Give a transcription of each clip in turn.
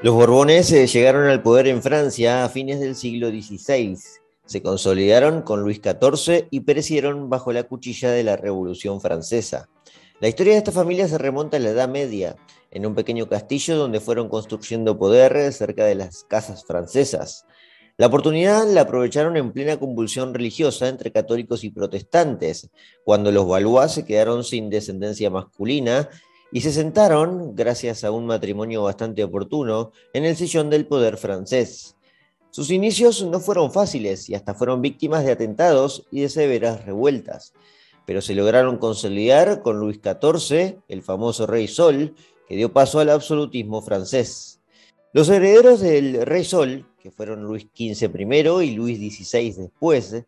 Los Borbones eh, llegaron al poder en Francia a fines del siglo XVI. Se consolidaron con Luis XIV y perecieron bajo la cuchilla de la Revolución Francesa. La historia de esta familia se remonta a la Edad Media, en un pequeño castillo donde fueron construyendo poder cerca de las casas francesas. La oportunidad la aprovecharon en plena convulsión religiosa entre católicos y protestantes, cuando los Valois se quedaron sin descendencia masculina y se sentaron, gracias a un matrimonio bastante oportuno, en el sillón del poder francés. Sus inicios no fueron fáciles y hasta fueron víctimas de atentados y de severas revueltas, pero se lograron consolidar con Luis XIV, el famoso Rey Sol, que dio paso al absolutismo francés. Los herederos del Rey Sol, que fueron Luis XV primero y Luis XVI después,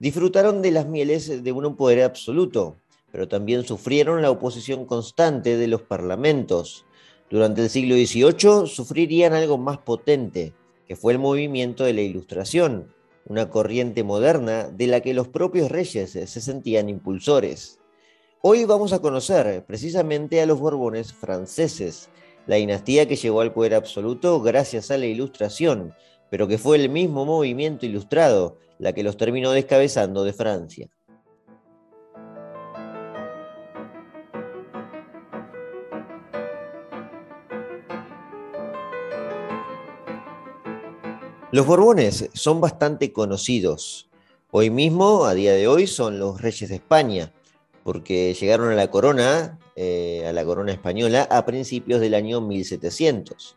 disfrutaron de las mieles de un poder absoluto, pero también sufrieron la oposición constante de los parlamentos. Durante el siglo XVIII sufrirían algo más potente, que fue el movimiento de la Ilustración, una corriente moderna de la que los propios reyes se sentían impulsores. Hoy vamos a conocer precisamente a los Borbones franceses, la dinastía que llegó al poder absoluto gracias a la Ilustración, pero que fue el mismo movimiento ilustrado la que los terminó descabezando de Francia. Los Borbones son bastante conocidos. Hoy mismo, a día de hoy, son los reyes de España, porque llegaron a la corona, eh, a la corona española, a principios del año 1700.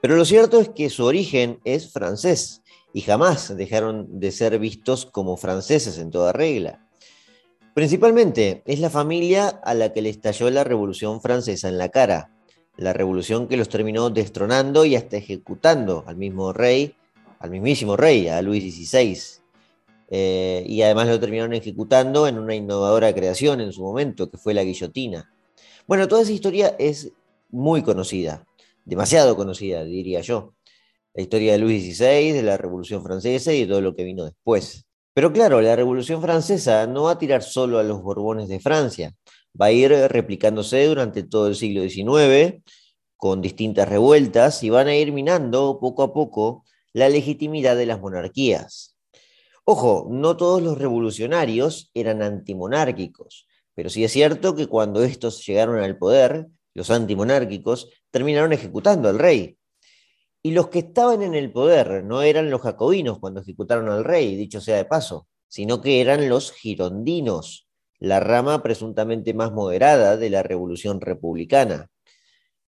Pero lo cierto es que su origen es francés y jamás dejaron de ser vistos como franceses en toda regla. Principalmente es la familia a la que le estalló la Revolución Francesa en la cara, la revolución que los terminó destronando y hasta ejecutando al mismo rey al mismísimo rey, a Luis XVI. Eh, y además lo terminaron ejecutando en una innovadora creación en su momento, que fue la guillotina. Bueno, toda esa historia es muy conocida, demasiado conocida, diría yo. La historia de Luis XVI, de la Revolución Francesa y de todo lo que vino después. Pero claro, la Revolución Francesa no va a tirar solo a los Borbones de Francia, va a ir replicándose durante todo el siglo XIX, con distintas revueltas, y van a ir minando poco a poco la legitimidad de las monarquías. Ojo, no todos los revolucionarios eran antimonárquicos, pero sí es cierto que cuando estos llegaron al poder, los antimonárquicos terminaron ejecutando al rey. Y los que estaban en el poder no eran los jacobinos cuando ejecutaron al rey, dicho sea de paso, sino que eran los girondinos, la rama presuntamente más moderada de la revolución republicana.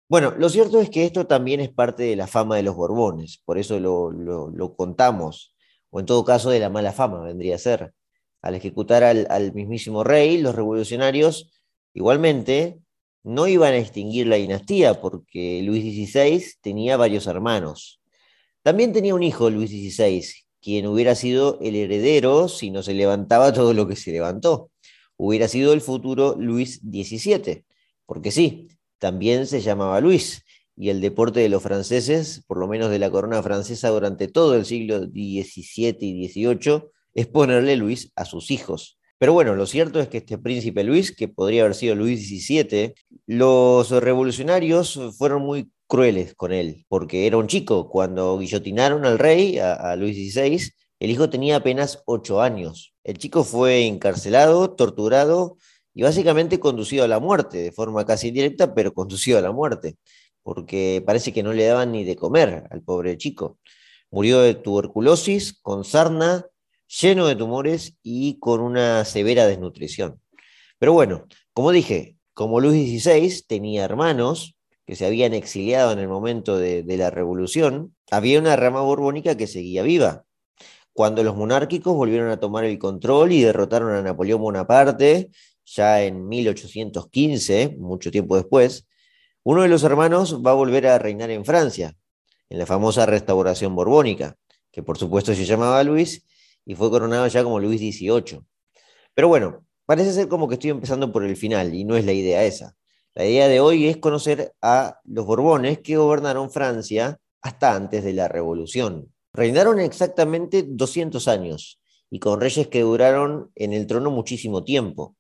Bueno, lo cierto es que esto también es parte de la fama de los Borbones, por eso lo, contamos, o en todo caso de la mala fama vendría a ser. Al ejecutar al, al mismísimo rey, los revolucionarios igualmente no iban a extinguir la dinastía porque Luis XVI tenía varios hermanos. También tenía un hijo, Luis XVI, quien hubiera sido el heredero si no se levantaba todo lo que se levantó. Hubiera sido el futuro Luis XVII, porque sí, también se llamaba Luis, y el deporte de los franceses, por lo menos de la corona francesa durante todo el siglo XVII y XVIII, es ponerle Luis a sus hijos. Pero bueno, lo cierto es que este príncipe Luis, que podría haber sido Luis XVII, los revolucionarios fueron muy crueles con él, porque era un chico. Cuando guillotinaron al rey, a, a Luis XVI, el hijo tenía apenas ocho años. El chico fue encarcelado, torturado y básicamente conducido a la muerte, de forma casi indirecta, pero conducido a la muerte, porque parece que no le daban ni de comer al pobre chico. Murió de tuberculosis, con sarna, lleno de tumores y con una severa desnutrición. Pero bueno, como dije, como Luis XVI tenía hermanos que se habían exiliado en el momento de, de la revolución, había una rama borbónica que seguía viva. Cuando los monárquicos volvieron a tomar el control y derrotaron a Napoleón Bonaparte ya en 1815, mucho tiempo después, uno de los hermanos va a volver a reinar en Francia, en la famosa restauración borbónica, que por supuesto se llamaba Luis y fue coronado ya como Luis XVIII. Pero bueno, parece ser como que estoy empezando por el final y no es la idea esa. La idea de hoy es conocer a los Borbones que gobernaron Francia hasta antes de la Revolución. Reinaron exactamente 200 años y con reyes que duraron en el trono muchísimo tiempo.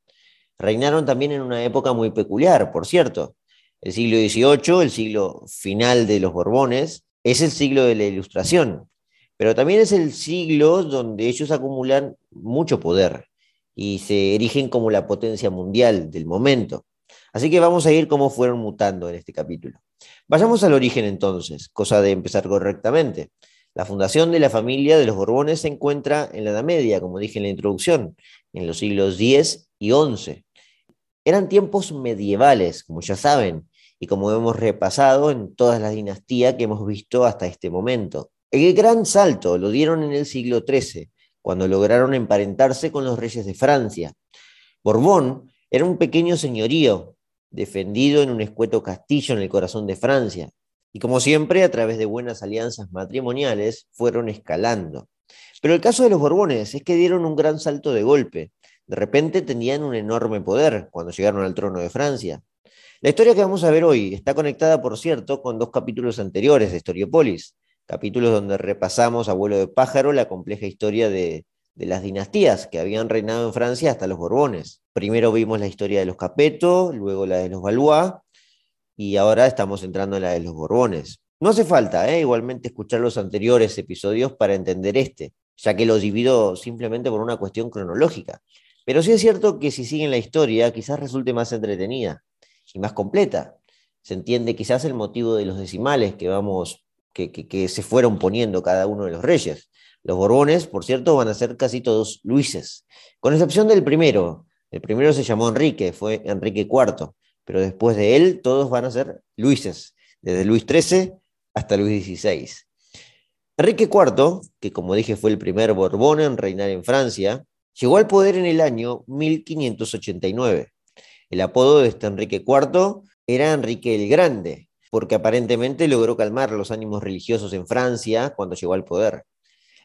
Reinaron también en una época muy peculiar, por cierto. El siglo XVIII, el siglo final de los Borbones, es el siglo de la Ilustración, pero también es el siglo donde ellos acumulan mucho poder y se erigen como la potencia mundial del momento. Así que vamos a ir cómo fueron mutando en este capítulo. Vayamos al origen entonces, cosa de empezar correctamente. La fundación de la familia de los Borbones se encuentra en la Edad Media, como dije en la introducción, en los siglos X y XI. Eran tiempos medievales, como ya saben, y como hemos repasado en todas las dinastías que hemos visto hasta este momento. El gran salto lo dieron en el siglo XIII, cuando lograron emparentarse con los reyes de Francia. Borbón era un pequeño señorío, defendido en un escueto castillo en el corazón de Francia, y como siempre, a través de buenas alianzas matrimoniales, fueron escalando. Pero el caso de los Borbones es que dieron un gran salto de golpe. De repente tenían un enorme poder cuando llegaron al trono de Francia. La historia que vamos a ver hoy está conectada, por cierto, con dos capítulos anteriores de Historiopolis, capítulos donde repasamos a vuelo de pájaro la compleja historia de, las dinastías que habían reinado en Francia hasta los Borbones. Primero vimos la historia de los Capeto, luego la de los Valois, y ahora estamos entrando en la de los Borbones. No hace falta, ¿eh? igualmente, escuchar los anteriores episodios para entender este, ya que los divido simplemente por una cuestión cronológica. Pero sí es cierto que si siguen la historia, quizás resulte más entretenida y más completa. Se entiende quizás el motivo de los decimales que vamos que, se fueron poniendo cada uno de los reyes. Los Borbones, por cierto, van a ser casi todos Luises, con excepción del primero. El primero se llamó Enrique, fue Enrique IV, pero después de él todos van a ser Luises, desde Luis XIII hasta Luis XVI. Enrique IV, que como dije fue el primer Borbón en reinar en Francia, llegó al poder en el año 1589. El apodo de este Enrique IV era Enrique el Grande, porque aparentemente logró calmar los ánimos religiosos en Francia cuando llegó al poder.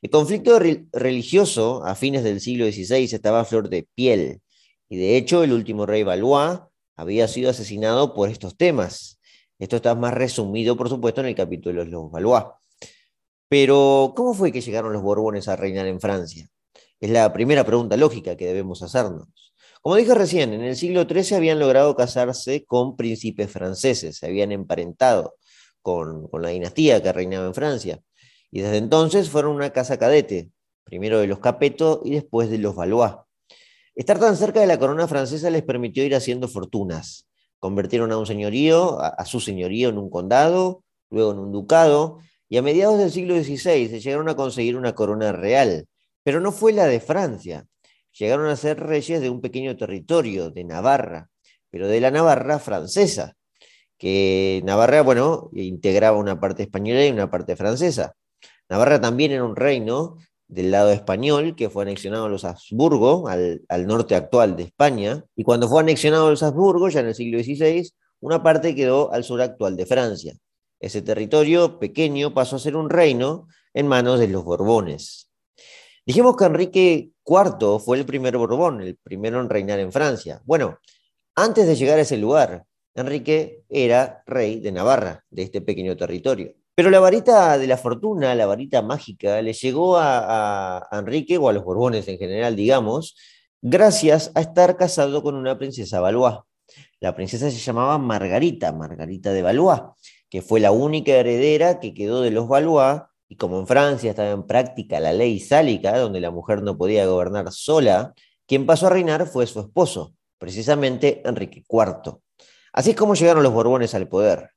El conflicto religioso a fines del siglo XVI estaba a flor de piel, y de hecho el último rey Valois había sido asesinado por estos temas. Esto está más resumido, por supuesto, en el capítulo de los Valois. Pero, ¿cómo fue que llegaron los Borbones a reinar en Francia? Es la primera pregunta lógica que debemos hacernos. Como dije recién, en el siglo XIII habían logrado casarse con príncipes franceses, se habían emparentado con, la dinastía que reinaba en Francia. Y desde entonces fueron una casa cadete, primero de los Capeto y después de los Valois. Estar tan cerca de la corona francesa les permitió ir haciendo fortunas. Convirtieron a un señorío, a, su señorío en un condado, luego en un ducado, y a mediados del siglo XVI se llegaron a conseguir una corona real, pero no fue la de Francia, llegaron a ser reyes de un pequeño territorio, de Navarra, pero de la Navarra francesa, que Navarra, bueno, integraba una parte española y una parte francesa. Navarra también era un reino del lado español que fue anexionado a los Habsburgo, al, al norte actual de España, y cuando fue anexionado a los Habsburgo, ya en el siglo XVI, una parte quedó al sur actual de Francia. Ese territorio pequeño pasó a ser un reino en manos de los Borbones. Dijimos que Enrique IV fue el primer Borbón, el primero en reinar en Francia. Bueno, antes de llegar a ese lugar, Enrique era rey de Navarra, de este pequeño territorio. Pero la varita de la fortuna, la varita mágica, le llegó a, Enrique, o a los Borbones en general, digamos, gracias a estar casado con una princesa Valois. La princesa se llamaba Margarita, Margarita de Valois, que fue la única heredera que quedó de los Valois y como en Francia estaba en práctica la ley sálica, donde la mujer no podía gobernar sola, quien pasó a reinar fue su esposo, precisamente Enrique IV. Así es como llegaron los Borbones al poder.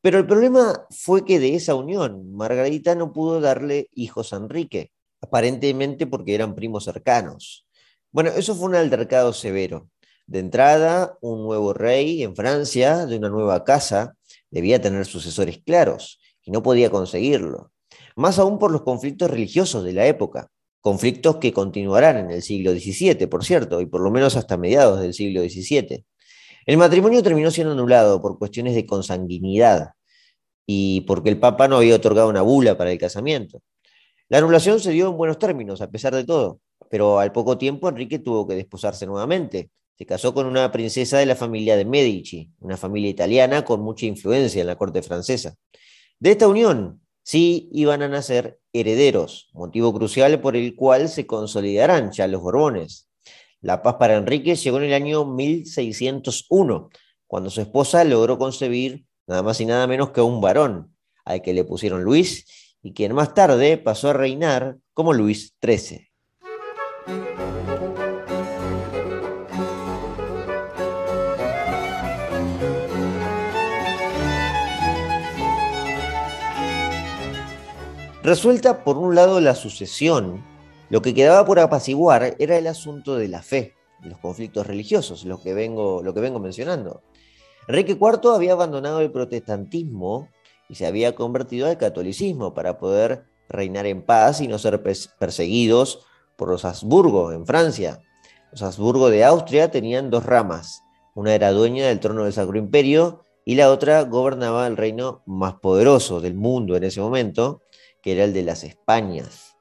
Pero el problema fue que de esa unión, Margarita no pudo darle hijos a Enrique, aparentemente porque eran primos cercanos. Bueno, eso fue un altercado severo. De entrada, un nuevo rey en Francia, de una nueva casa, debía tener sucesores claros, y no podía conseguirlo más aún por los conflictos religiosos de la época, conflictos que continuarán en el siglo XVII, por cierto, y por lo menos hasta mediados del siglo XVII. El matrimonio terminó siendo anulado por cuestiones de consanguinidad y porque el Papa no había otorgado una bula para el casamiento. La anulación se dio en buenos términos, a pesar de todo, pero al poco tiempo Enrique tuvo que desposarse nuevamente. Se casó con una princesa de la familia de Medici, una familia italiana con mucha influencia en la corte francesa. De esta unión sí iban a nacer herederos, motivo crucial por el cual se consolidarán ya los Borbones. La paz para Enrique llegó en el año 1601, cuando su esposa logró concebir nada más y nada menos que un varón, al que le pusieron Luis y quien más tarde pasó a reinar como Luis XIII. Resuelta por un lado la sucesión, lo que quedaba por apaciguar era el asunto de la fe, los conflictos religiosos, lo que vengo, lo que vengo mencionando. Enrique IV había abandonado el protestantismo y se había convertido al catolicismo para poder reinar en paz y no ser perseguidos por los Habsburgo en Francia. Los Habsburgo de Austria tenían dos ramas. Una era dueña del trono del Sacro Imperio y la otra gobernaba el reino más poderoso del mundo en ese momento, que era el de las Españas.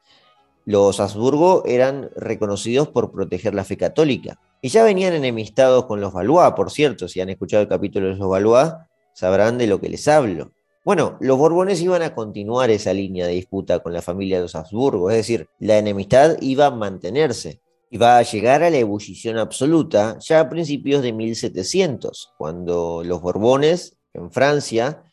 Los Habsburgo eran reconocidos por proteger la fe católica y ya venían enemistados con los Valois, por cierto, si han escuchado el capítulo de los Valois, sabrán de lo que les hablo. Bueno, los Borbones iban a continuar esa línea de disputa con la familia de los Habsburgo, es decir, la enemistad iba a mantenerse. Iba a llegar a la ebullición absoluta ya a principios de 1700, cuando los Borbones en Francia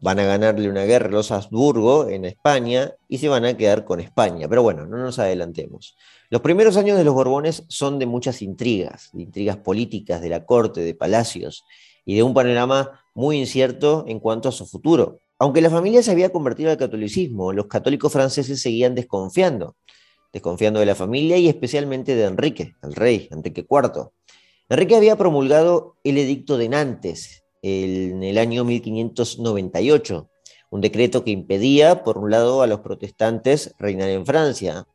van a ganarle una guerra los Habsburgo en España y se van a quedar con España. Pero bueno, no nos adelantemos. Los primeros años de los Borbones son de muchas intrigas, de intrigas políticas de la corte, de palacios y de un panorama muy incierto en cuanto a su futuro. Aunque la familia se había convertido al catolicismo, los católicos franceses seguían desconfiando, desconfiando de la familia y especialmente de Enrique, el rey, Enrique IV. Enrique había promulgado el edicto de Nantes, en el año 1598, un decreto que impedía, por un lado, a los protestantes reinar en Francia,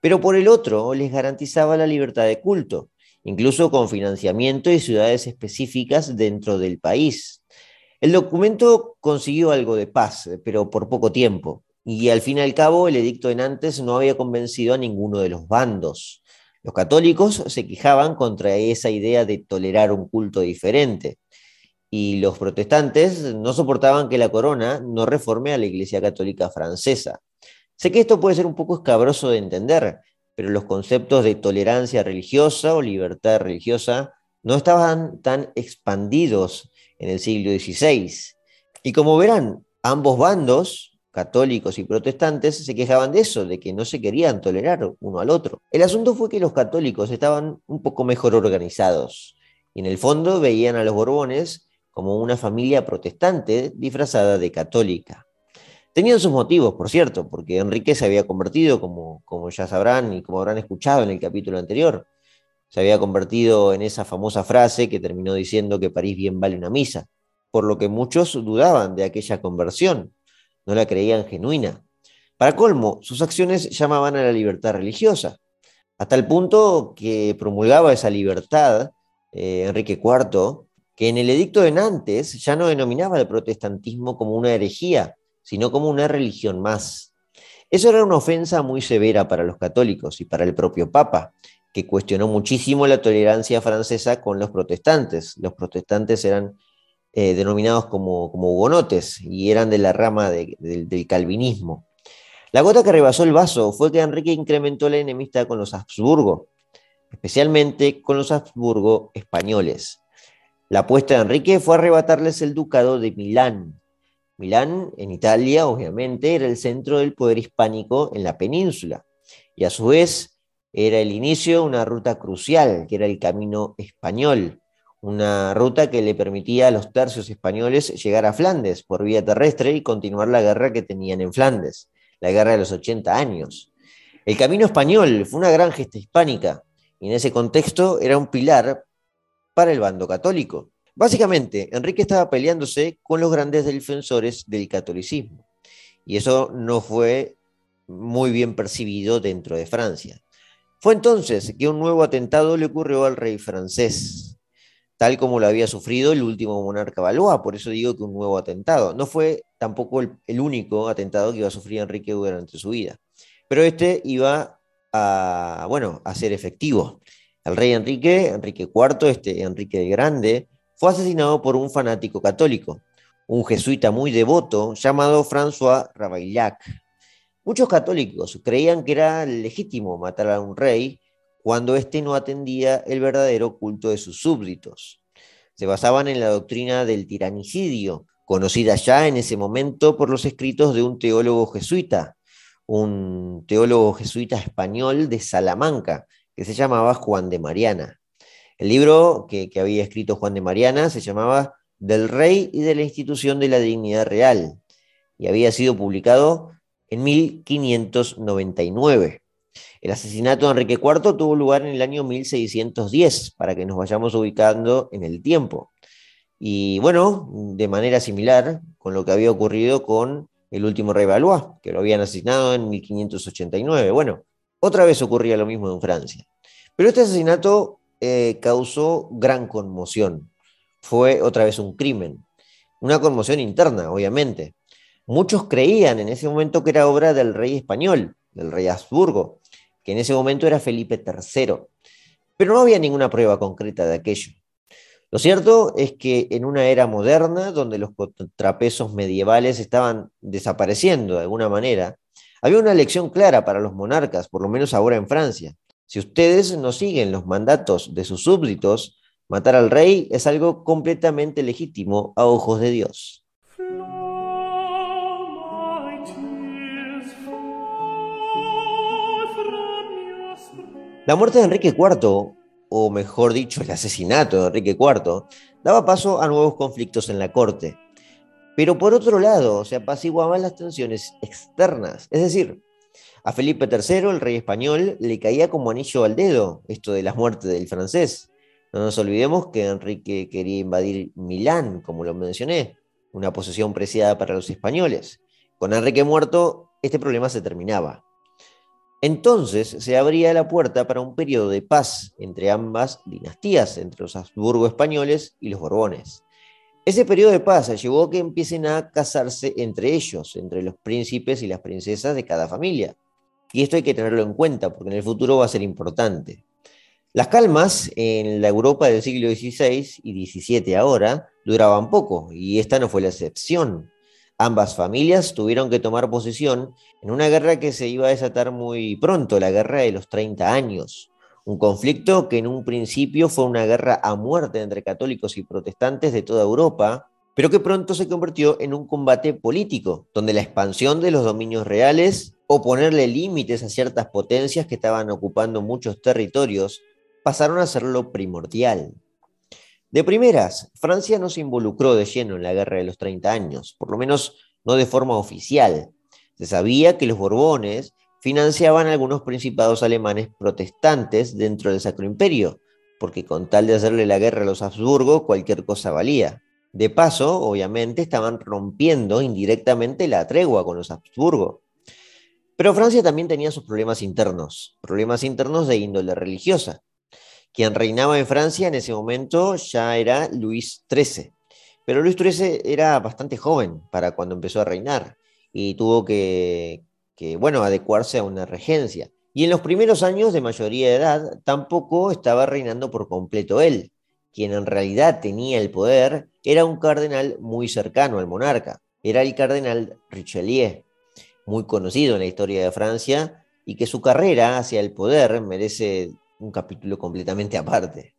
pero por el otro les garantizaba la libertad de culto, incluso con financiamiento y ciudades específicas dentro del país. El documento consiguió algo de paz, pero por poco tiempo, y al fin y al cabo el edicto de Nantes no había convencido a ninguno de los bandos. Los católicos se quejaban contra esa idea de tolerar un culto diferente, y los protestantes no soportaban que la corona no reforme a la Iglesia Católica francesa. Sé que esto puede ser un poco escabroso de entender, pero los conceptos de tolerancia religiosa o libertad religiosa no estaban tan expandidos en el siglo XVI. Y como verán, ambos bandos, católicos y protestantes, se quejaban de eso, de que no se querían tolerar uno al otro. El asunto fue que los católicos estaban un poco mejor organizados y en el fondo veían a los Borbones como una familia protestante disfrazada de católica. Tenían sus motivos, por cierto, porque Enrique se había convertido, como, como ya sabrán y como habrán escuchado en el capítulo anterior, se había convertido en esa famosa frase que terminó diciendo que París bien vale una misa, por lo que muchos dudaban de aquella conversión, no la creían genuina. Para colmo, sus acciones llamaban a la libertad religiosa, hasta el punto que promulgaba esa libertad eh, Enrique IV que en el edicto de Nantes ya no denominaba el protestantismo como una herejía, sino como una religión más. Eso era una ofensa muy severa para los católicos y para el propio Papa, que cuestionó muchísimo la tolerancia francesa con los protestantes. Los protestantes eran eh, denominados como, como, hugonotes y eran de la rama del calvinismo. La gota que rebasó el vaso fue que Enrique incrementó la enemistad con los Habsburgo, especialmente con los Habsburgo españoles. La apuesta de Enrique fue arrebatarles el ducado de Milán. Milán, en Italia, obviamente, era el centro del poder hispánico en la península y a su vez era el inicio de una ruta crucial, que era el camino español, una ruta que le permitía a los tercios españoles llegar a Flandes por vía terrestre y continuar la guerra que tenían en Flandes, la guerra de los 80 años. El camino español fue una gran gesta hispánica y en ese contexto era un pilar para el bando católico. Básicamente, Enrique estaba peleándose con los grandes defensores del catolicismo, y eso no fue muy bien percibido dentro de Francia. Fue entonces que un nuevo atentado le ocurrió al rey francés, tal como lo había sufrido el último monarca Valois, por eso digo que un nuevo atentado. No fue tampoco el, único atentado que iba a sufrir Enrique durante su vida, pero este iba bueno, a ser efectivo. El rey Enrique, Enrique IV, este Enrique el Grande, fue asesinado por un fanático católico, un jesuita muy devoto llamado François Ravaillac. Muchos católicos creían que era legítimo matar a un rey cuando éste no atendía el verdadero culto de sus súbditos. se basaban en la doctrina del tiranicidio, conocida ya en ese momento por los escritos de un teólogo jesuita, un teólogo jesuita español de Salamanca, que se llamaba Juan de Mariana. El libro que, había escrito Juan de Mariana se llamaba Del Rey y de la Institución de la Dignidad Real, y había sido publicado en 1599. El asesinato de Enrique IV tuvo lugar en el año 1610, para que nos vayamos ubicando en el tiempo. Y bueno, de manera similar con lo que había ocurrido con el último rey Valois, que lo habían asesinado en 1589. Bueno, otra vez ocurría lo mismo en Francia. Pero este asesinato eh, causó gran conmoción. Fue otra vez un crimen. Una conmoción interna, obviamente. Muchos creían en ese momento que era obra del rey español, del rey Habsburgo, que en ese momento era Felipe III. Pero no había ninguna prueba concreta de aquello. Lo cierto es que en una era moderna, donde los contrapesos medievales estaban desapareciendo de alguna manera, había una lección clara para los monarcas, por lo menos ahora en Francia. Si ustedes no siguen los mandatos de sus súbditos, matar al rey es algo completamente legítimo a ojos de Dios. La muerte de Enrique IV, o mejor dicho, el asesinato de Enrique IV, daba paso a nuevos conflictos en la corte. Pero por otro lado, se apaciguaban las tensiones externas. Es decir, a Felipe III, el rey español, le caía como anillo al dedo esto de la muerte del francés. No nos olvidemos que Enrique quería invadir Milán, como lo mencioné, una posesión preciada para los españoles. Con Enrique muerto, este problema se terminaba. Entonces se abría la puerta para un periodo de paz entre ambas dinastías, entre los Habsburgo españoles y los Borbones. Ese periodo de paz llevó a que empiecen a casarse entre ellos, entre los príncipes y las princesas de cada familia. Y esto hay que tenerlo en cuenta porque en el futuro va a ser importante. Las calmas en la Europa del siglo XVI y XVII ahora duraban poco y esta no fue la excepción. Ambas familias tuvieron que tomar posición en una guerra que se iba a desatar muy pronto, la guerra de los 30 años. Un conflicto que en un principio fue una guerra a muerte entre católicos y protestantes de toda Europa, pero que pronto se convirtió en un combate político, donde la expansión de los dominios reales o ponerle límites a ciertas potencias que estaban ocupando muchos territorios pasaron a ser lo primordial. De primeras, Francia no se involucró de lleno en la guerra de los 30 años, por lo menos no de forma oficial. Se sabía que los Borbones financiaban algunos principados alemanes protestantes dentro del Sacro Imperio, porque con tal de hacerle la guerra a los Habsburgo, cualquier cosa valía. De paso, obviamente, estaban rompiendo indirectamente la tregua con los Habsburgo. Pero Francia también tenía sus problemas internos, problemas internos de índole religiosa. Quien reinaba en Francia en ese momento ya era Luis XIII. Pero Luis XIII era bastante joven para cuando empezó a reinar y tuvo que, bueno, adecuarse a una regencia. Y en los primeros años de mayoría de edad tampoco estaba reinando por completo él. Quien en realidad tenía el poder era un cardenal muy cercano al monarca. Era el cardenal Richelieu, muy conocido en la historia de Francia y que su carrera hacia el poder merece un capítulo completamente aparte.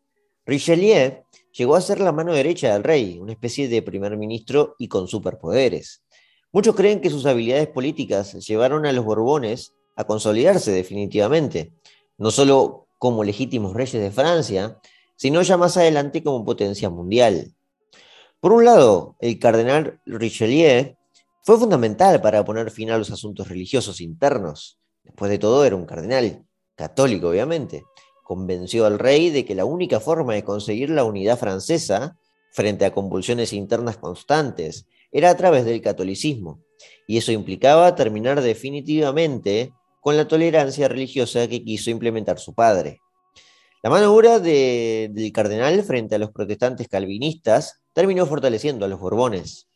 Richelieu llegó a ser la mano derecha del rey, una especie de primer ministro y con superpoderes. Muchos creen que sus habilidades políticas llevaron a los Borbones a consolidarse definitivamente, no solo como legítimos reyes de Francia, sino ya más adelante como potencia mundial. Por un lado, el cardenal Richelieu fue fundamental para poner fin a los asuntos religiosos internos. Después de todo, era un cardenal, católico obviamente, convenció al rey de que la única forma de conseguir la unidad francesa frente a convulsiones internas constantes era a través del catolicismo, y eso implicaba terminar definitivamente con la tolerancia religiosa que quiso implementar su padre. La mano dura del cardenal frente a los protestantes calvinistas terminó fortaleciendo a los Borbones.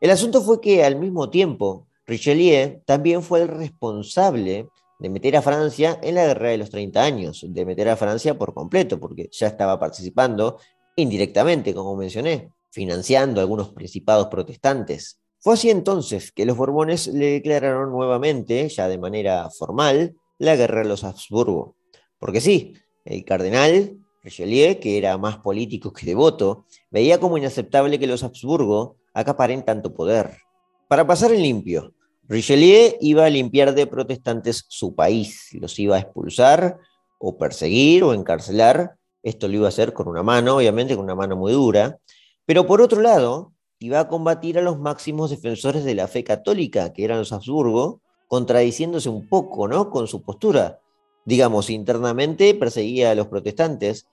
El asunto fue que al mismo tiempo Richelieu también fue el responsable de meter a Francia en la guerra de los 30 años, de meter a Francia por completo, porque ya estaba participando indirectamente, como mencioné, financiando algunos principados protestantes. Fue así entonces que los Borbones le declararon nuevamente, ya de manera formal, la guerra de los Habsburgo. Porque sí, el cardenal Richelieu, que era más político que devoto, veía como inaceptable que los Habsburgo acaparen tanto poder. Para pasar en limpio, Richelieu iba a limpiar de protestantes su país, los iba a expulsar o perseguir o encarcelar. Esto lo iba a hacer con una mano, obviamente con una mano muy dura, pero por otro lado, iba a combatir a los máximos defensores de la fe católica, que eran los Habsburgo, contradiciéndose un poco ¿no? con su postura. Digamos, internamente perseguía a los protestantes,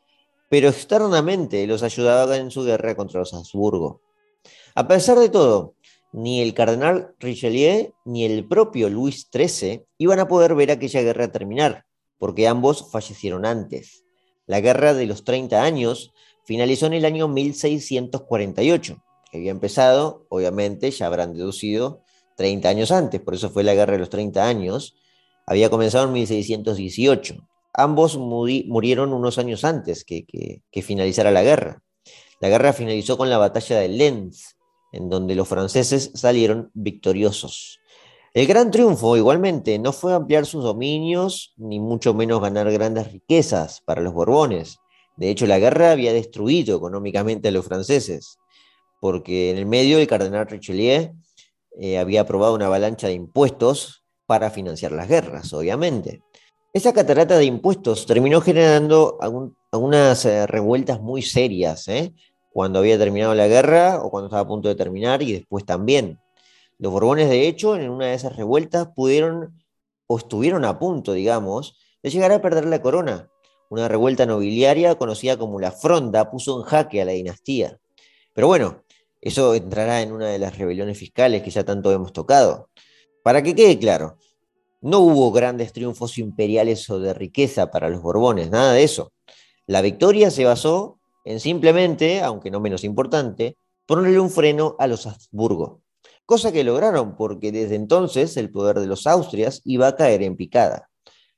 pero externamente los ayudaba en su guerra contra los Habsburgo. A pesar de todo, ni el cardenal Richelieu ni el propio Luis XIII iban a poder ver aquella guerra terminar, porque ambos fallecieron antes. La guerra de los 30 años finalizó en el año 1648, que había empezado, obviamente, ya habrán deducido, 30 años antes, por eso fue la guerra de los 30 años, había comenzado en 1618. Ambos murieron unos años antes que, que, finalizara la guerra. La guerra finalizó con la batalla de Lens, en donde los franceses salieron victoriosos. El gran triunfo, igualmente, no fue ampliar sus dominios, ni mucho menos ganar grandes riquezas para los Borbones. De hecho, la guerra había destruido económicamente a los franceses, porque en el medio el cardenal Richelieu eh, había aprobado una avalancha de impuestos para financiar las guerras, obviamente. Esa catarata de impuestos terminó generando algunas eh, revueltas muy serias, ¿eh? cuando había terminado la guerra o cuando estaba a punto de terminar y después también. Los Borbones, de hecho, en una de esas revueltas pudieron o estuvieron a punto, digamos, de llegar a perder la corona. Una revuelta nobiliaria conocida como la Fronda puso en jaque a la dinastía. Pero bueno, eso entrará en una de las rebeliones fiscales que ya tanto hemos tocado. Para que quede claro, no hubo grandes triunfos imperiales o de riqueza para los Borbones, nada de eso. La victoria se basó en simplemente, aunque no menos importante, ponerle un freno a los Habsburgo, cosa que lograron porque desde entonces el poder de los Austrias iba a caer en picada.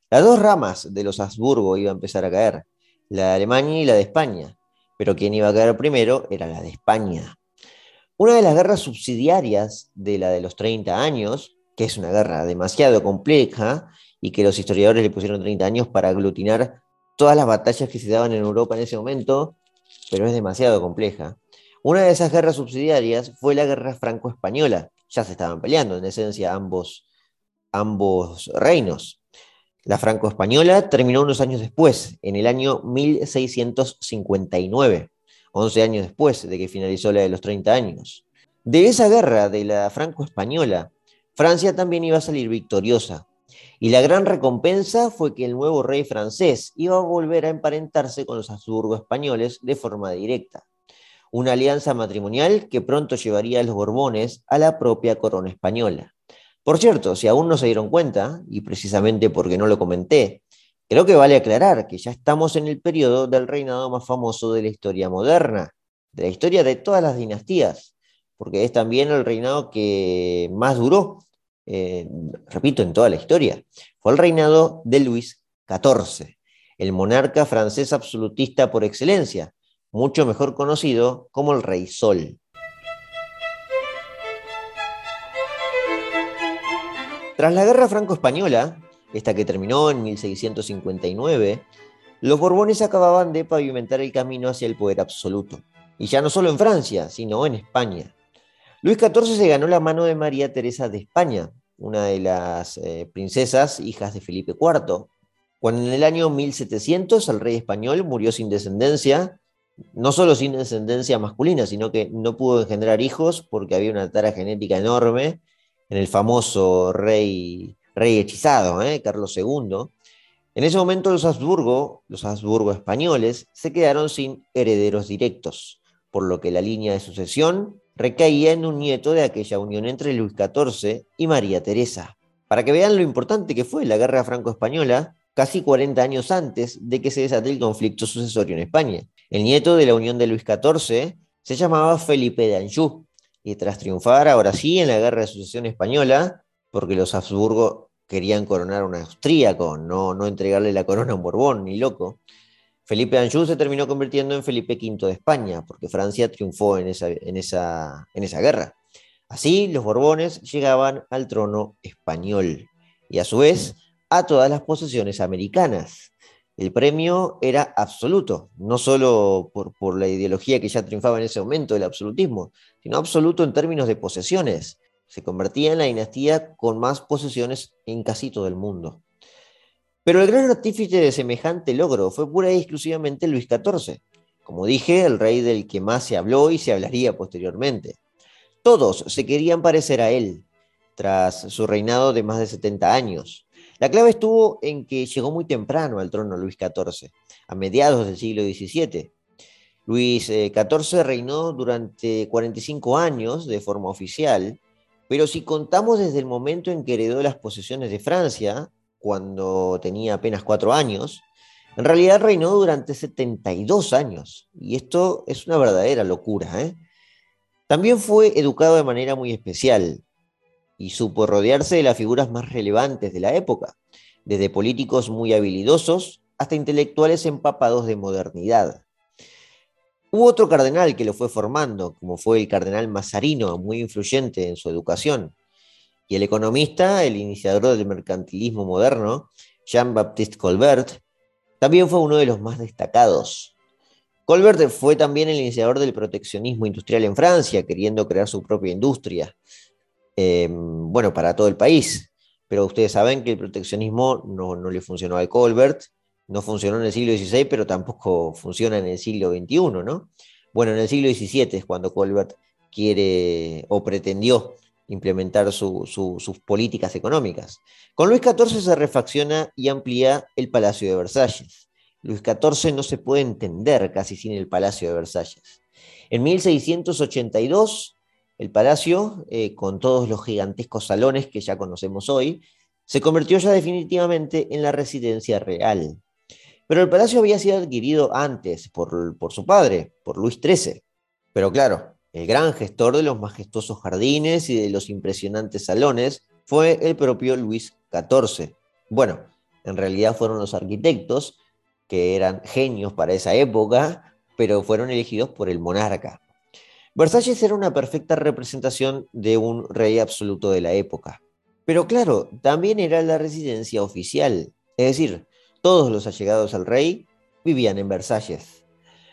Las dos ramas de los Habsburgo iban a empezar a caer, la de Alemania y la de España, pero quien iba a caer primero era la de España. Una de las guerras subsidiarias de la de los 30 años, que es una guerra demasiado compleja y que los historiadores le pusieron 30 años para aglutinar todas las batallas que se daban en Europa en ese momento, pero es demasiado compleja. Una de esas guerras subsidiarias fue la guerra franco-española. Ya se estaban peleando, en esencia, ambos, ambos reinos. La franco-española terminó unos años después, en el año 1659. 11 años después de que finalizó la de los 30 años. De esa guerra de la franco-española, Francia también iba a salir victoriosa, y la gran recompensa fue que el nuevo rey francés iba a volver a emparentarse con los Habsburgo españoles de forma directa. Una alianza matrimonial que pronto llevaría a los Borbones a la propia corona española. Por cierto, si aún no se dieron cuenta, y precisamente porque no lo comenté, Creo que vale aclarar que ya estamos en el periodo del reinado más famoso de la historia moderna, de la historia de todas las dinastías, porque es también el reinado que más duró, eh, repito, en toda la historia. Fue el reinado de Luis XIV, el monarca francés absolutista por excelencia, mucho mejor conocido como el Rey Sol. Tras la Guerra Franco-Española, esta que terminó en 1659, los Borbones acababan de pavimentar el camino hacia el poder absoluto, y ya no solo en Francia, sino en España. Luis XIV se ganó la mano de María Teresa de España, una de las eh, princesas hijas de Felipe IV, cuando en el año 1700 el rey español murió sin descendencia, no solo sin descendencia masculina, sino que no pudo engendrar hijos porque había una tara genética enorme en el famoso rey rey hechizado, ¿eh? Carlos II. En ese momento los Habsburgo, los Habsburgo españoles, se quedaron sin herederos directos, por lo que la línea de sucesión recaía en un nieto de aquella unión entre Luis XIV y María Teresa. Para que vean lo importante que fue la guerra franco-española, casi 40 años antes de que se desate el conflicto sucesorio en España. El nieto de la unión de Luis XIV se llamaba Felipe de Anjou, y tras triunfar ahora sí en la guerra de sucesión española, porque los Habsburgo querían coronar a un austríaco, no, no entregarle la corona a un Borbón, ni loco. Felipe Anjou se terminó convirtiendo en Felipe V de España, porque Francia triunfó en esa, en esa, en esa guerra. Así, los Borbones llegaban al trono español y a su vez a todas las posesiones americanas. El premio era absoluto, no solo por, la ideología que ya triunfaba en ese momento del absolutismo, sino absoluto en términos de posesiones. Se convertía en la dinastía con más posesiones en casi todo el mundo. Pero el gran artífice de semejante logro fue pura y exclusivamente Luis XIV, como dije, el rey del que más se habló y se hablaría posteriormente. Todos se querían parecer a él, tras su reinado de más de 70 años. La clave estuvo en que llegó muy temprano al trono Luis XIV, a mediados del siglo XVII. Luis XIV eh, reinó durante 45 años de forma oficial, pero si contamos desde el momento en que heredó las posesiones de Francia, cuando tenía apenas cuatro años, en realidad reinó durante 72 años, y esto es una verdadera locura. ¿eh? También fue educado de manera muy especial y supo rodearse de las figuras más relevantes de la época, desde políticos muy habilidosos hasta intelectuales empapados de modernidad. Hubo otro cardenal que lo fue formando, como fue el cardenal Mazarino, muy influyente en su educación. Y el economista, el iniciador del mercantilismo moderno, Jean-Baptiste Colbert, también fue uno de los más destacados. Colbert fue también el iniciador del proteccionismo industrial en Francia, queriendo crear su propia industria, em, bueno, para todo el país. Pero ustedes saben que el proteccionismo no, no le funcionó a Colbert, no funcionó en el siglo XVI, pero tampoco funciona en el siglo XXI, ¿no? Bueno, en el siglo XVII es cuando Colbert quiere o pretendió implementar sus políticas económicas. Con Luis XIV se refacciona y amplía el Palacio de Versalles. Luis XIV no se puede entender casi sin el Palacio de Versalles. En 1682, el palacio, eh, con todos los gigantescos salones que ya conocemos hoy, se convirtió ya definitivamente en la residencia real. Pero el palacio había sido adquirido antes por, por su padre, por Luis XIII. Pero claro, el gran gestor de los majestuosos jardines y de los impresionantes salones fue el propio Luis XIV. Bueno, en realidad fueron los arquitectos, que eran genios para esa época, pero fueron elegidos por el monarca. Versalles era una perfecta representación de un rey absoluto de la época. Pero claro, también era la residencia oficial, es decir, todos los allegados al rey vivían en Versalles.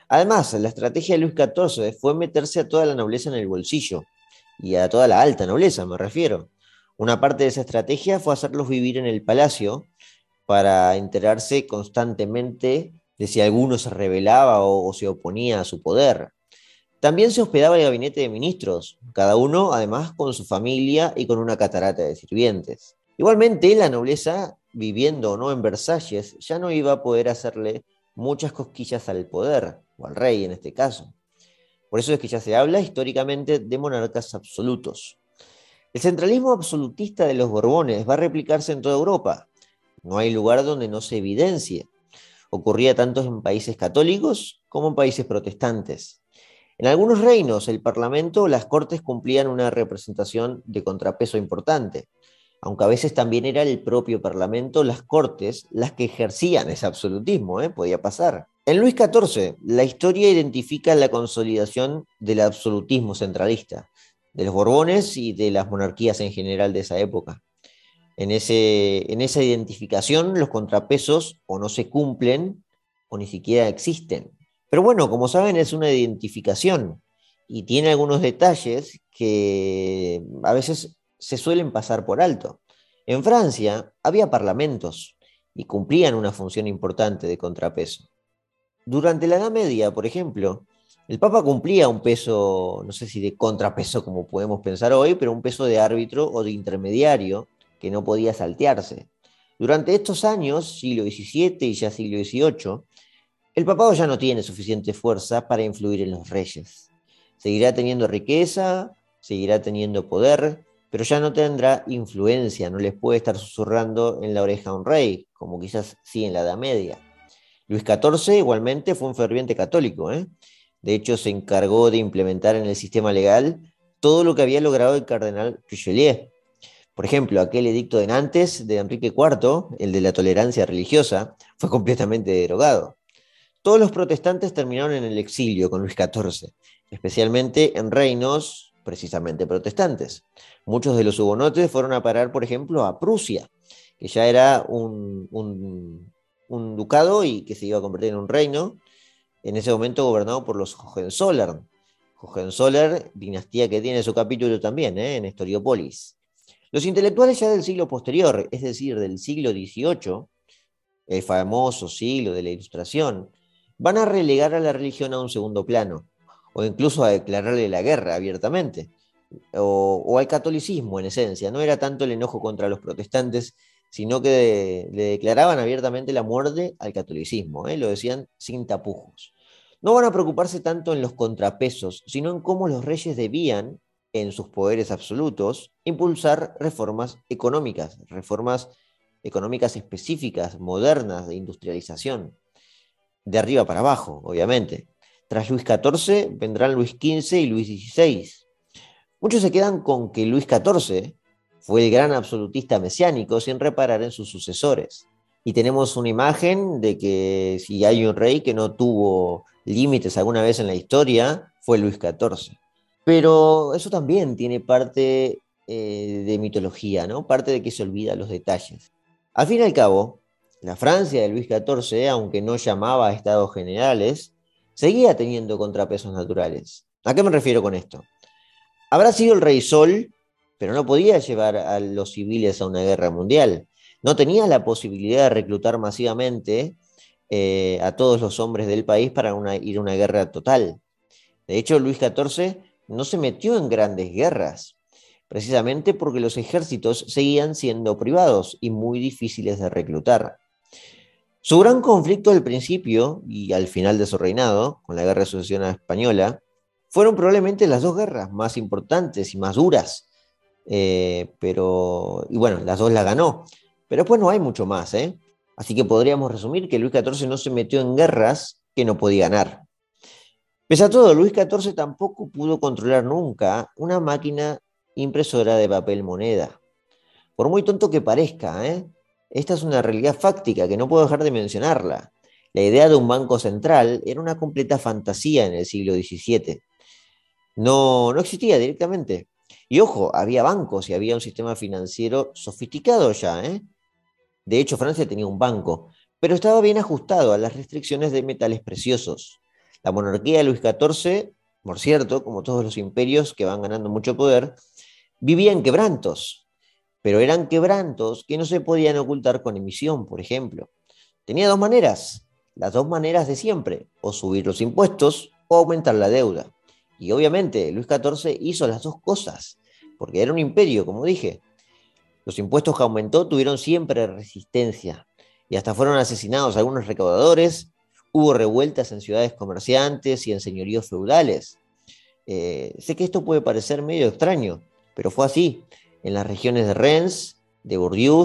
Además, la estrategia de Luis XIV fue meterse a toda la nobleza en el bolsillo, y a toda la alta nobleza me refiero. Una parte de esa estrategia fue hacerlos vivir en el palacio para enterarse constantemente de si alguno se rebelaba o, se oponía a su poder. También se hospedaba el gabinete de ministros, cada uno además con su familia y con una catarata de sirvientes. Igualmente, la nobleza, viviendo o no en Versalles, ya no iba a poder hacerle muchas cosquillas al poder, o al rey en este caso. Por eso es que ya se habla históricamente de monarcas absolutos. El centralismo absolutista de los Borbones va a replicarse en toda Europa. No hay lugar donde no se evidencie. Ocurría tanto en países católicos como en países protestantes. En algunos reinos, el Parlamento o las Cortes cumplían una representación de contrapeso importante aunque a veces también era el propio Parlamento, las Cortes, las que ejercían ese absolutismo, ¿eh? podía pasar. En Luis XIV, la historia identifica la consolidación del absolutismo centralista, de los Borbones y de las monarquías en general de esa época. En, esa identificación, los contrapesos o no se cumplen o ni siquiera existen. Pero bueno, como saben, es una identificación y tiene algunos detalles que a veces se suelen pasar por alto. En Francia había parlamentos y cumplían una función importante de contrapeso. Durante la Edad Media, por ejemplo, el Papa cumplía un peso, no sé si de contrapeso como podemos pensar hoy, pero un peso de árbitro o de intermediario que no podía saltearse. Durante estos años, siglo XVII y ya siglo XVIII, el papado ya no tiene suficiente fuerza para influir en los reyes. Seguirá teniendo riqueza, seguirá teniendo poder, pero ya no tendrá influencia, no les puede estar susurrando en la oreja a un rey, como quizás sí en la Edad Media. Luis XIV igualmente fue un ferviente católico, ¿eh? de hecho se encargó de implementar en el sistema legal todo lo que había logrado el cardenal Richelieu. Por ejemplo, aquel edicto de Nantes de Enrique IV, el de la tolerancia religiosa, fue completamente derogado. Todos los protestantes terminaron en el exilio con Luis XIV, especialmente en reinos precisamente protestantes. Muchos de los hugonotes fueron a parar, por ejemplo, a Prusia, que ya era un, ducado y que se iba a convertir en un reino, en ese momento gobernado por los Hohenzollern. Hohenzollern, dinastía que tiene su capítulo también ¿eh? en Historiopolis. Los intelectuales ya del siglo posterior, es decir, del siglo XVIII, el famoso siglo de la Ilustración, van a relegar a la religión a un segundo plano, o incluso a declararle la guerra abiertamente, o, al catolicismo en esencia. No era tanto el enojo contra los protestantes, sino que le declaraban abiertamente la muerte al catolicismo, ¿eh? lo decían sin tapujos. No van a preocuparse tanto en los contrapesos, sino en cómo los reyes debían, en sus poderes absolutos, impulsar reformas económicas, reformas económicas específicas, modernas, de industrialización, de arriba para abajo, obviamente. Tras Luis XIV vendrán Luis XV y Luis XVI. Muchos se quedan con que Luis XIV fue el gran absolutista mesiánico sin reparar en sus sucesores. Y tenemos una imagen de que si hay un rey que no tuvo límites alguna vez en la historia, fue Luis XIV. Pero eso también tiene parte eh, de mitología, ¿no? Parte de que se olvida los detalles. Al fin y al cabo, la Francia de Luis XIV, aunque no llamaba a estados generales, seguía teniendo contrapesos naturales. ¿A qué me refiero con esto? Habrá sido el rey Sol, pero no podía llevar a los civiles a una guerra mundial. No tenía la posibilidad de reclutar masivamente eh, a todos los hombres del país para ir a una guerra total. De hecho, Luis XIV no se metió en grandes guerras, precisamente porque los ejércitos seguían siendo privados y muy difíciles de reclutar. Su gran conflicto al principio y al final de su reinado, con la Guerra de Sucesión Española, fueron probablemente las dos guerras más importantes y más duras. Eh, pero, y bueno, las dos las ganó. Pero después no hay mucho más, ¿eh? Así que podríamos resumir que Luis XIV no se metió en guerras que no podía ganar. Pese a todo, Luis XIV tampoco pudo controlar nunca una máquina impresora de papel moneda. Por muy tonto que parezca, ¿eh? Esta es una realidad fáctica que no puedo dejar de mencionarla. La idea de un banco central era una completa fantasía en el siglo XVII. No, no existía directamente. Y ojo, había bancos y había un sistema financiero sofisticado ya. ¿eh? De hecho, Francia tenía un banco, pero estaba bien ajustado a las restricciones de metales preciosos. La monarquía de Luis XIV, por cierto, como todos los imperios que van ganando mucho poder, vivía en quebrantos pero eran quebrantos que no se podían ocultar con emisión, por ejemplo. Tenía dos maneras, las dos maneras de siempre, o subir los impuestos o aumentar la deuda. Y obviamente Luis XIV hizo las dos cosas, porque era un imperio, como dije. Los impuestos que aumentó tuvieron siempre resistencia y hasta fueron asesinados algunos recaudadores, hubo revueltas en ciudades comerciantes y en señoríos feudales. Eh, sé que esto puede parecer medio extraño, pero fue así en las regiones de Rennes, de Bourdieu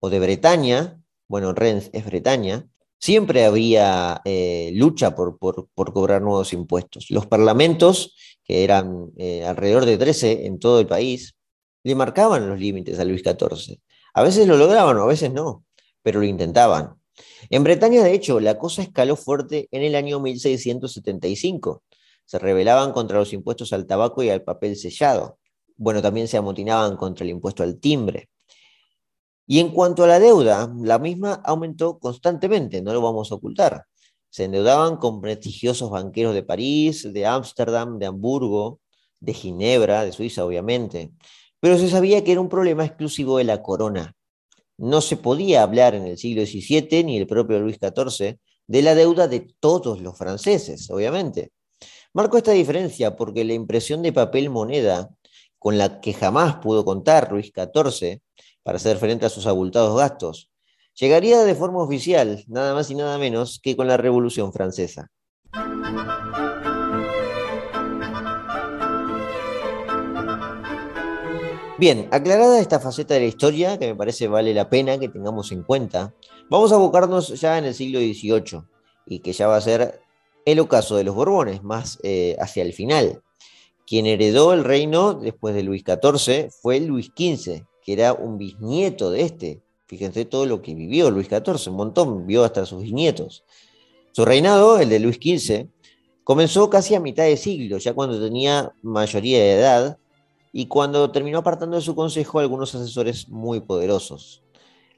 o de Bretaña, bueno, Rennes es Bretaña, siempre había eh, lucha por, cobrar nuevos impuestos. Los parlamentos, que eran eh, alrededor de 13 en todo el país, le marcaban los límites a Luis XIV. A veces lo lograban a veces no, pero lo intentaban. En Bretaña, de hecho, la cosa escaló fuerte en el año 1675. Se rebelaban contra los impuestos al tabaco y al papel sellado bueno, también se amotinaban contra el impuesto al timbre. Y en cuanto a la deuda, la misma aumentó constantemente, no lo vamos a ocultar. Se endeudaban con prestigiosos banqueros de París, de Ámsterdam, de Hamburgo, de Ginebra, de Suiza, obviamente. Pero se sabía que era un problema exclusivo de la corona. No se podía hablar en el siglo XVII, ni el propio Luis XIV, de la deuda de todos los franceses, obviamente. Marco esta diferencia porque la impresión de papel moneda con la que jamás pudo contar Luis XIV para hacer frente a sus abultados gastos, llegaría de forma oficial, nada más y nada menos que con la Revolución Francesa. Bien, aclarada esta faceta de la historia, que me parece vale la pena que tengamos en cuenta, vamos a abocarnos ya en el siglo XVIII, y que ya va a ser el ocaso de los Borbones, más eh, hacia el final. Quien heredó el reino después de Luis XIV fue Luis XV, que era un bisnieto de este. Fíjense todo lo que vivió Luis XIV, un montón, vio hasta sus bisnietos. Su reinado, el de Luis XV, comenzó casi a mitad de siglo, ya cuando tenía mayoría de edad, y cuando terminó apartando de su consejo algunos asesores muy poderosos.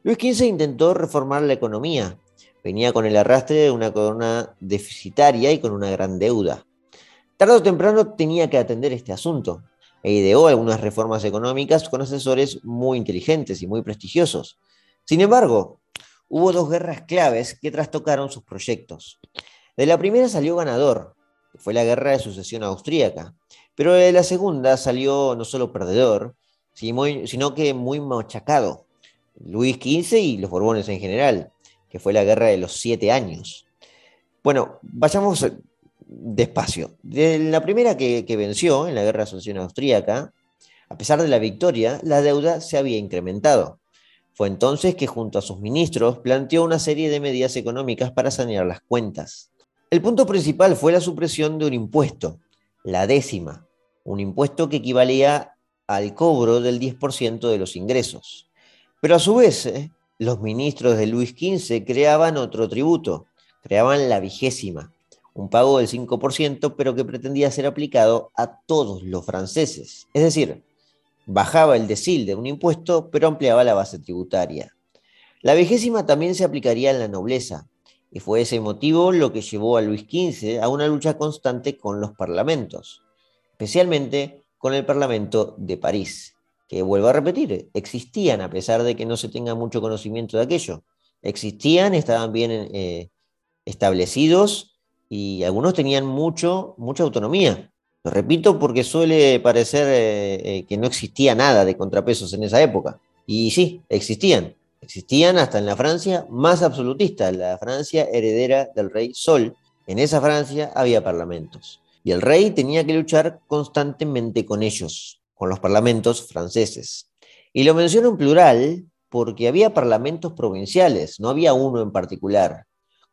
Luis XV intentó reformar la economía, venía con el arrastre de una corona deficitaria y con una gran deuda. Tarde o temprano tenía que atender este asunto e ideó algunas reformas económicas con asesores muy inteligentes y muy prestigiosos. Sin embargo, hubo dos guerras claves que trastocaron sus proyectos. De la primera salió ganador, fue la guerra de sucesión austríaca, pero de la segunda salió no solo perdedor, sino que muy machacado. Luis XV y los Borbones en general, que fue la guerra de los siete años. Bueno, vayamos despacio. De la primera que, venció en la guerra de sucesión austríaca, a pesar de la victoria, la deuda se había incrementado. Fue entonces que junto a sus ministros planteó una serie de medidas económicas para sanear las cuentas. El punto principal fue la supresión de un impuesto, la décima, un impuesto que equivalía al cobro del 10% de los ingresos. Pero a su vez, eh, los ministros de Luis XV creaban otro tributo, creaban la vigésima, un pago del 5%, pero que pretendía ser aplicado a todos los franceses. Es decir, bajaba el decil de un impuesto, pero ampliaba la base tributaria. La vigésima también se aplicaría en la nobleza, y fue ese motivo lo que llevó a Luis XV a una lucha constante con los parlamentos, especialmente con el Parlamento de París, que vuelvo a repetir, existían a pesar de que no se tenga mucho conocimiento de aquello. Existían, estaban bien eh, establecidos y algunos tenían mucho, mucha autonomía. Lo repito porque suele parecer eh, eh, que no existía nada de contrapesos en esa época. Y sí, existían. Existían hasta en la Francia más absolutista, la Francia heredera del rey Sol. En esa Francia había parlamentos. Y el rey tenía que luchar constantemente con ellos, con los parlamentos franceses. Y lo menciono en plural porque había parlamentos provinciales, no había uno en particular,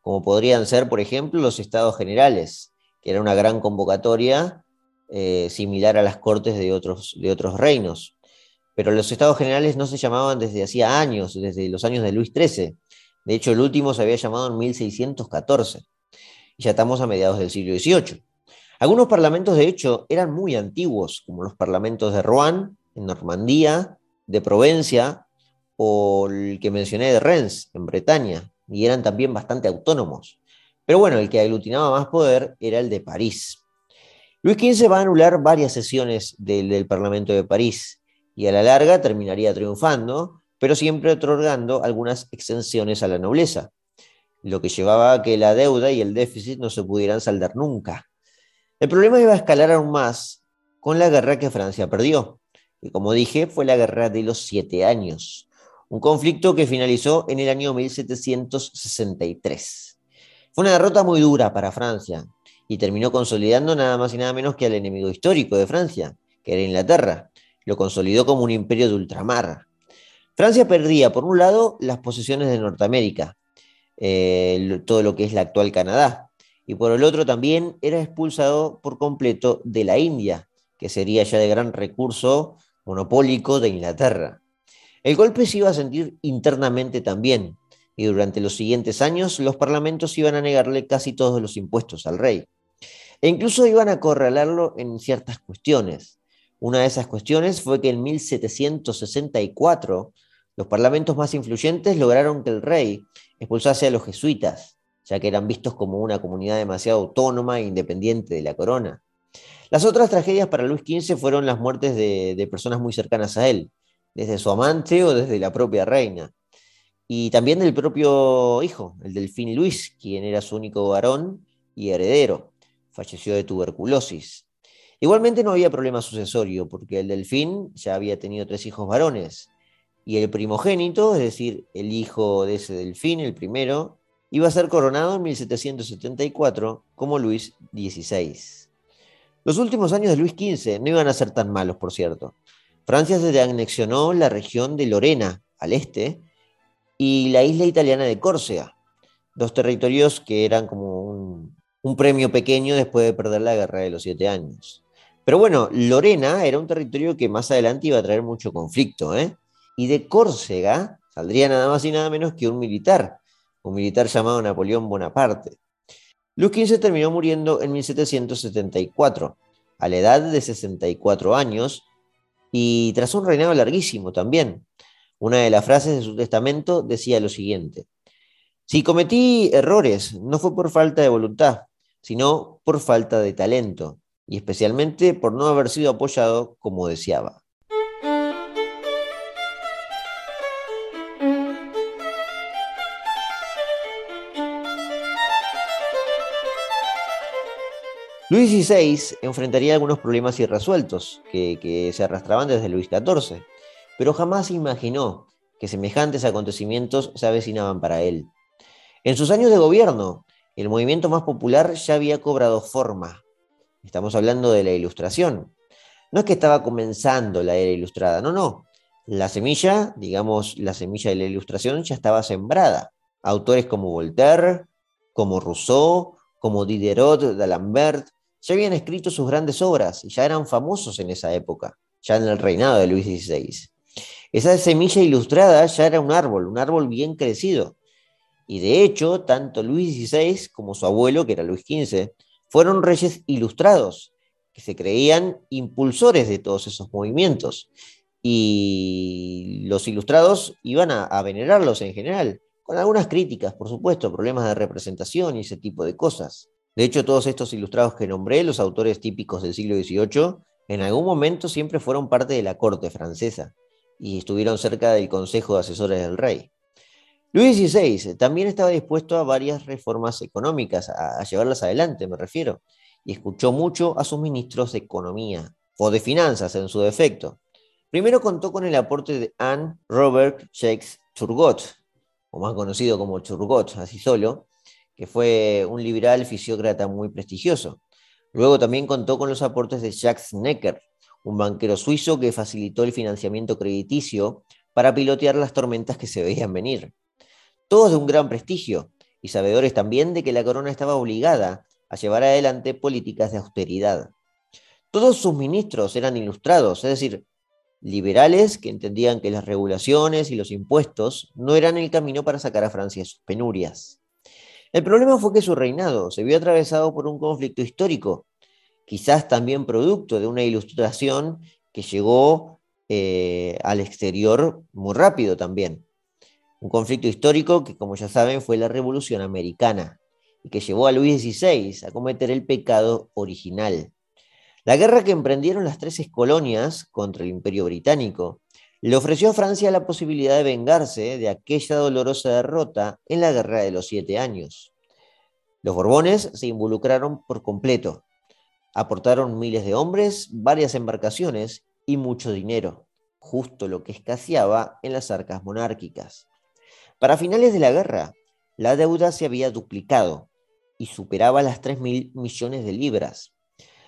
como podrían ser, por ejemplo, los estados generales, que era una gran convocatoria eh, similar a las cortes de otros, de otros reinos pero los estados generales no se llamaban desde hacía años, desde los años de Luis XIII. De hecho, el último se había llamado en 1614. Y ya estamos a mediados del siglo XVIII. Algunos parlamentos, de hecho, eran muy antiguos, como los parlamentos de Rouen, en Normandía, de Provencia, o el que mencioné de Rennes, en Bretaña, y eran también bastante autónomos. Pero bueno, el que aglutinaba más poder era el de París. Luis XV va a anular varias sesiones del Parlamento de París, y a la larga terminaría triunfando, pero siempre otorgando algunas exenciones a la nobleza, lo que llevaba a que la deuda y el déficit no se pudieran saldar nunca. El problema iba a escalar aún más con la guerra que Francia perdió, y como dije fue la guerra de los siete años, un conflicto que finalizó en el año 1763. Fue una derrota muy dura para Francia y terminó consolidando nada más y nada menos que al enemigo histórico de Francia, que era Inglaterra, lo consolidó como un imperio de ultramar. Francia perdía, por un lado, las posesiones de Norteamérica, eh, todo lo que es la actual Canadá, y por el otro también era expulsado por completo de la India, que sería ya de gran recurso monopólico de Inglaterra. El golpe se iba a sentir internamente también, y durante los siguientes años los parlamentos iban a negarle casi todos los impuestos al rey. E incluso iban a acorralarlo en ciertas cuestiones. Una de esas cuestiones fue que en 1764 los parlamentos más influyentes lograron que el rey expulsase a los jesuitas, ya que eran vistos como una comunidad demasiado autónoma e independiente de la corona. Las otras tragedias para Luis XV fueron las muertes de, personas muy cercanas a él, desde su amante o desde la propia reina, y también del propio hijo, el delfín Luis, quien era su único varón y heredero. Falleció de tuberculosis. Igualmente no había problema sucesorio, porque el delfín ya había tenido tres hijos varones, y el primogénito, es decir, el hijo de ese delfín, el primero, iba a ser coronado en 1774 como Luis XVI. Los últimos años de Luis XV no iban a ser tan malos, por cierto. Francia se anexionó la región de Lorena, al este, y la isla italiana de Córcega, dos territorios que eran como un, un premio pequeño después de perder la guerra de los siete años. Pero bueno, Lorena era un territorio que más adelante iba a traer mucho conflicto, ¿eh? Y de Córcega saldría nada más y nada menos que un militar, un militar llamado Napoleón Bonaparte. Luis XV terminó muriendo en 1774, a la edad de 64 años, y tras un reinado larguísimo también. Una de las frases de su testamento decía lo siguiente, Si cometí errores, no fue por falta de voluntad, sino por falta de talento, y especialmente por no haber sido apoyado como deseaba. Luis XVI enfrentaría algunos problemas irresueltos que, se arrastraban desde Luis XIV, pero jamás imaginó que semejantes acontecimientos se avecinaban para él. En sus años de gobierno, el movimiento más popular ya había cobrado forma. Estamos hablando de la ilustración. No es que estaba comenzando la era ilustrada, no, no. La semilla, digamos, la semilla de la ilustración ya estaba sembrada. Autores como Voltaire, como Rousseau, como Diderot d'Alembert, ya habían escrito sus grandes obras y ya eran famosos en esa época, ya en el reinado de Luis XVI. Esa semilla ilustrada ya era un árbol, un árbol bien crecido, y de hecho, tanto Luis XVI como su abuelo, que era Luis XV, fueron reyes ilustrados, que se creían impulsores de todos esos movimientos. Y los ilustrados iban a, venerarlos en general, con algunas críticas, por supuesto, problemas de representación y ese tipo de cosas. De hecho, todos estos ilustrados que nombré, los autores típicos del siglo XVIII, en algún momento siempre fueron parte de la corte francesa y estuvieron cerca del consejo de asesores del rey. Luis XVI también estaba dispuesto a varias reformas económicas, a, llevarlas adelante, me refiero, y escuchó mucho a sus ministros de Economía, o de Finanzas en su defecto. Primero contó con el aporte de Anne Robert Jacques Turgot, o más conocido como Turgot, así solo, que fue un liberal fisiócrata muy prestigioso. Luego también contó con los aportes de Jacques Necker, un banquero suizo que facilitó el financiamiento crediticio para pilotear las tormentas que se veían venir todos de un gran prestigio y sabedores también de que la corona estaba obligada a llevar adelante políticas de austeridad. Todos sus ministros eran ilustrados, es decir, liberales que entendían que las regulaciones y los impuestos no eran el camino para sacar a Francia de sus penurias. El problema fue que su reinado se vio atravesado por un conflicto histórico, quizás también producto de una ilustración que llegó eh, al exterior muy rápido también. Un conflicto histórico que, como ya saben, fue la Revolución Americana y que llevó a Luis XVI a cometer el pecado original. La guerra que emprendieron las tres colonias contra el Imperio Británico le ofreció a Francia la posibilidad de vengarse de aquella dolorosa derrota en la Guerra de los Siete Años. Los Borbones se involucraron por completo. Aportaron miles de hombres, varias embarcaciones y mucho dinero, justo lo que escaseaba en las arcas monárquicas. Para finales de la guerra, la deuda se había duplicado y superaba las 3 mil millones de libras.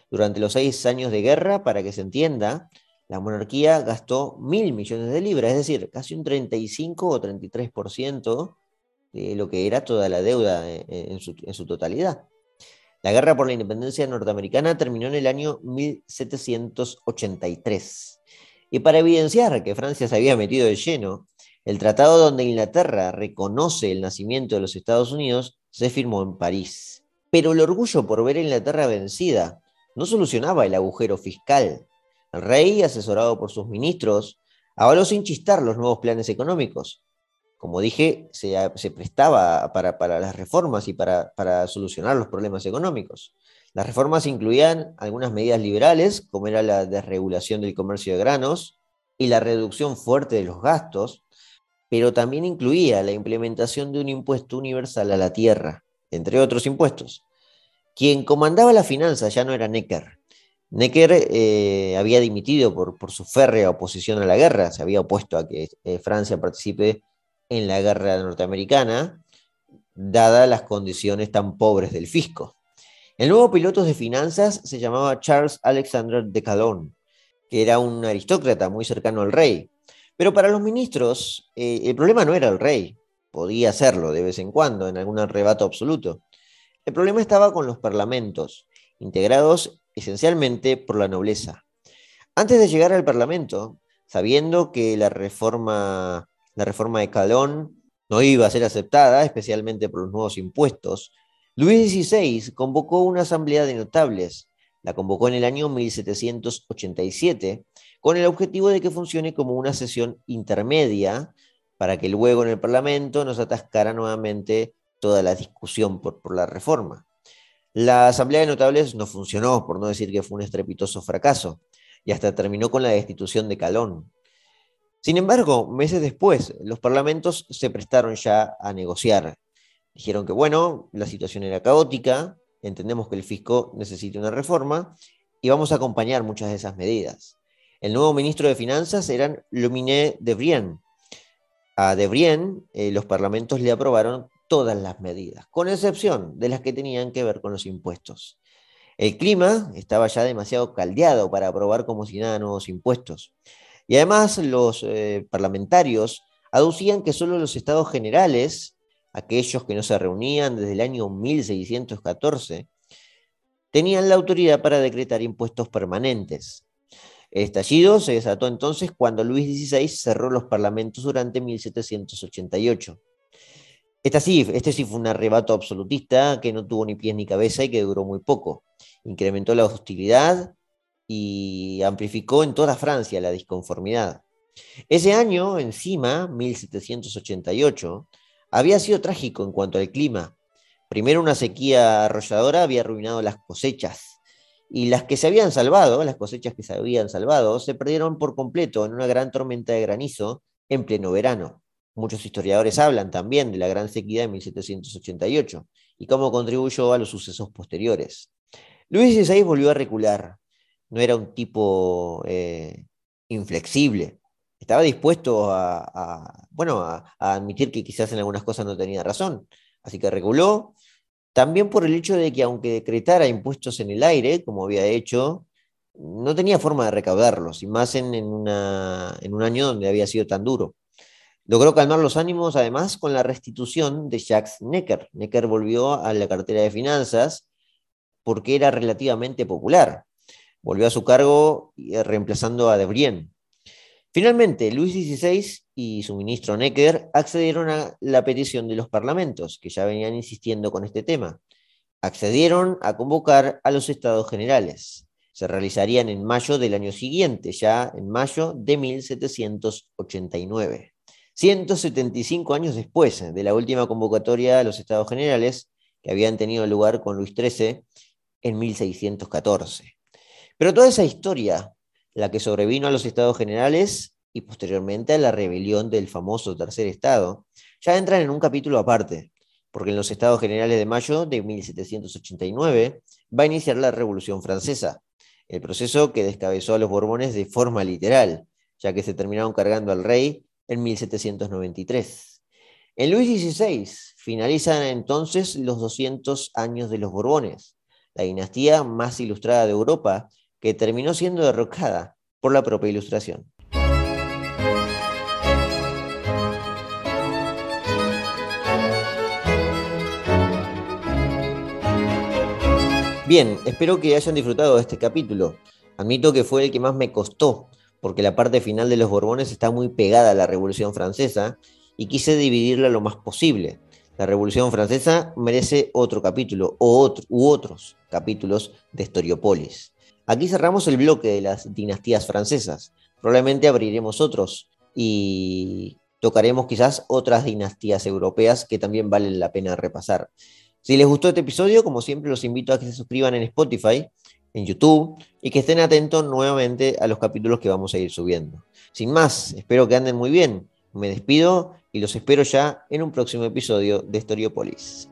Durante los seis años de guerra, para que se entienda, la monarquía gastó mil millones de libras, es decir, casi un 35 o 33% de lo que era toda la deuda en su, en su totalidad. La guerra por la independencia norteamericana terminó en el año 1783. Y para evidenciar que Francia se había metido de lleno el tratado donde Inglaterra reconoce el nacimiento de los Estados Unidos se firmó en París. Pero el orgullo por ver a Inglaterra vencida no solucionaba el agujero fiscal. El rey, asesorado por sus ministros, avaló sin chistar los nuevos planes económicos. Como dije, se, prestaba para, las reformas y para, para solucionar los problemas económicos. Las reformas incluían algunas medidas liberales, como era la desregulación del comercio de granos y la reducción fuerte de los gastos, pero también incluía la implementación de un impuesto universal a la tierra, entre otros impuestos. Quien comandaba la finanza ya no era Necker. Necker eh, había dimitido por, su férrea oposición a la guerra, se había opuesto a que eh, Francia participe en la guerra norteamericana, dadas las condiciones tan pobres del fisco. El nuevo piloto de finanzas se llamaba Charles Alexander de Calonne, que era un aristócrata muy cercano al rey, pero para los ministros, eh, el problema no era el rey, podía serlo de vez en cuando, en algún arrebato absoluto. El problema estaba con los parlamentos, integrados esencialmente por la nobleza. Antes de llegar al parlamento, sabiendo que la reforma, la reforma de Calón no iba a ser aceptada, especialmente por los nuevos impuestos, Luis XVI convocó una asamblea de notables. La convocó en el año 1787 con el objetivo de que funcione como una sesión intermedia para que luego en el Parlamento nos atascara nuevamente toda la discusión por, por la reforma. La Asamblea de Notables no funcionó, por no decir que fue un estrepitoso fracaso, y hasta terminó con la destitución de Calón. Sin embargo, meses después, los parlamentos se prestaron ya a negociar. Dijeron que, bueno, la situación era caótica, entendemos que el fisco necesita una reforma y vamos a acompañar muchas de esas medidas. El nuevo ministro de Finanzas era Luminé de Brienne, a Debrien, eh, los parlamentos le aprobaron todas las medidas, con excepción de las que tenían que ver con los impuestos. El clima estaba ya demasiado caldeado para aprobar como si nada nuevos impuestos. Y además los eh, parlamentarios aducían que solo los estados generales, aquellos que no se reunían desde el año 1614, tenían la autoridad para decretar impuestos permanentes. El estallido se desató entonces cuando Luis XVI cerró los parlamentos durante 1788. Esta sí, este sí fue un arrebato absolutista que no tuvo ni pies ni cabeza y que duró muy poco. Incrementó la hostilidad y amplificó en toda Francia la disconformidad. Ese año, encima, 1788, había sido trágico en cuanto al clima. Primero una sequía arrolladora había arruinado las cosechas y las que se habían salvado, las cosechas que se habían salvado, se perdieron por completo en una gran tormenta de granizo en pleno verano. Muchos historiadores hablan también de la gran sequía de 1788 y cómo contribuyó a los sucesos posteriores. Luis XVI volvió a recular. No era un tipo eh, inflexible. Estaba dispuesto a, bueno, a admitir que quizás en algunas cosas no tenía razón. Así que reculó también por el hecho de que aunque decretara impuestos en el aire, como había hecho, no tenía forma de recaudarlos, y más en, un año donde había sido tan duro. Logró calmar los ánimos además con la restitución de Jacques Necker. Necker volvió a la cartera de finanzas porque era relativamente popular. Volvió a su cargo eh, reemplazando a Debrien. Finalmente, Luis XVI y su ministro Necker accedieron a la petición de los parlamentos, que ya venían insistiendo con este tema. Accedieron a convocar a los estados generales. Se realizarían en mayo del año siguiente, ya en mayo de 1789. 175 años después de la última convocatoria a los estados generales, que habían tenido lugar con Luis XIII en 1614. Pero toda esa historia la que sobrevino a los estados generales y posteriormente a la rebelión del famoso tercer estado, ya entran en un capítulo aparte, porque en los estados generales de mayo de 1789 va a iniciar la Revolución Francesa, el proceso que descabezó a los Borbones de forma literal, ya que se terminaron cargando al rey en 1793. En Luis XVI finalizan entonces los 200 años de los Borbones, la dinastía más ilustrada de Europa, que terminó siendo derrocada por la propia Ilustración. Bien, espero que hayan disfrutado de este capítulo. Admito que fue el que más me costó, porque la parte final de los Borbones está muy pegada a la Revolución Francesa y quise dividirla lo más posible. La Revolución Francesa merece otro capítulo o u otros capítulos de Historiopolis. Aquí cerramos el bloque de las dinastías francesas. Probablemente abriremos otros y tocaremos quizás otras dinastías europeas que también valen la pena repasar. Si les gustó este episodio, como siempre, los invito a que se suscriban en Spotify, en YouTube y que estén atentos nuevamente a los capítulos que vamos a ir subiendo. Sin más, espero que anden muy bien. Me despido y los espero ya en un próximo episodio de Storiopolis.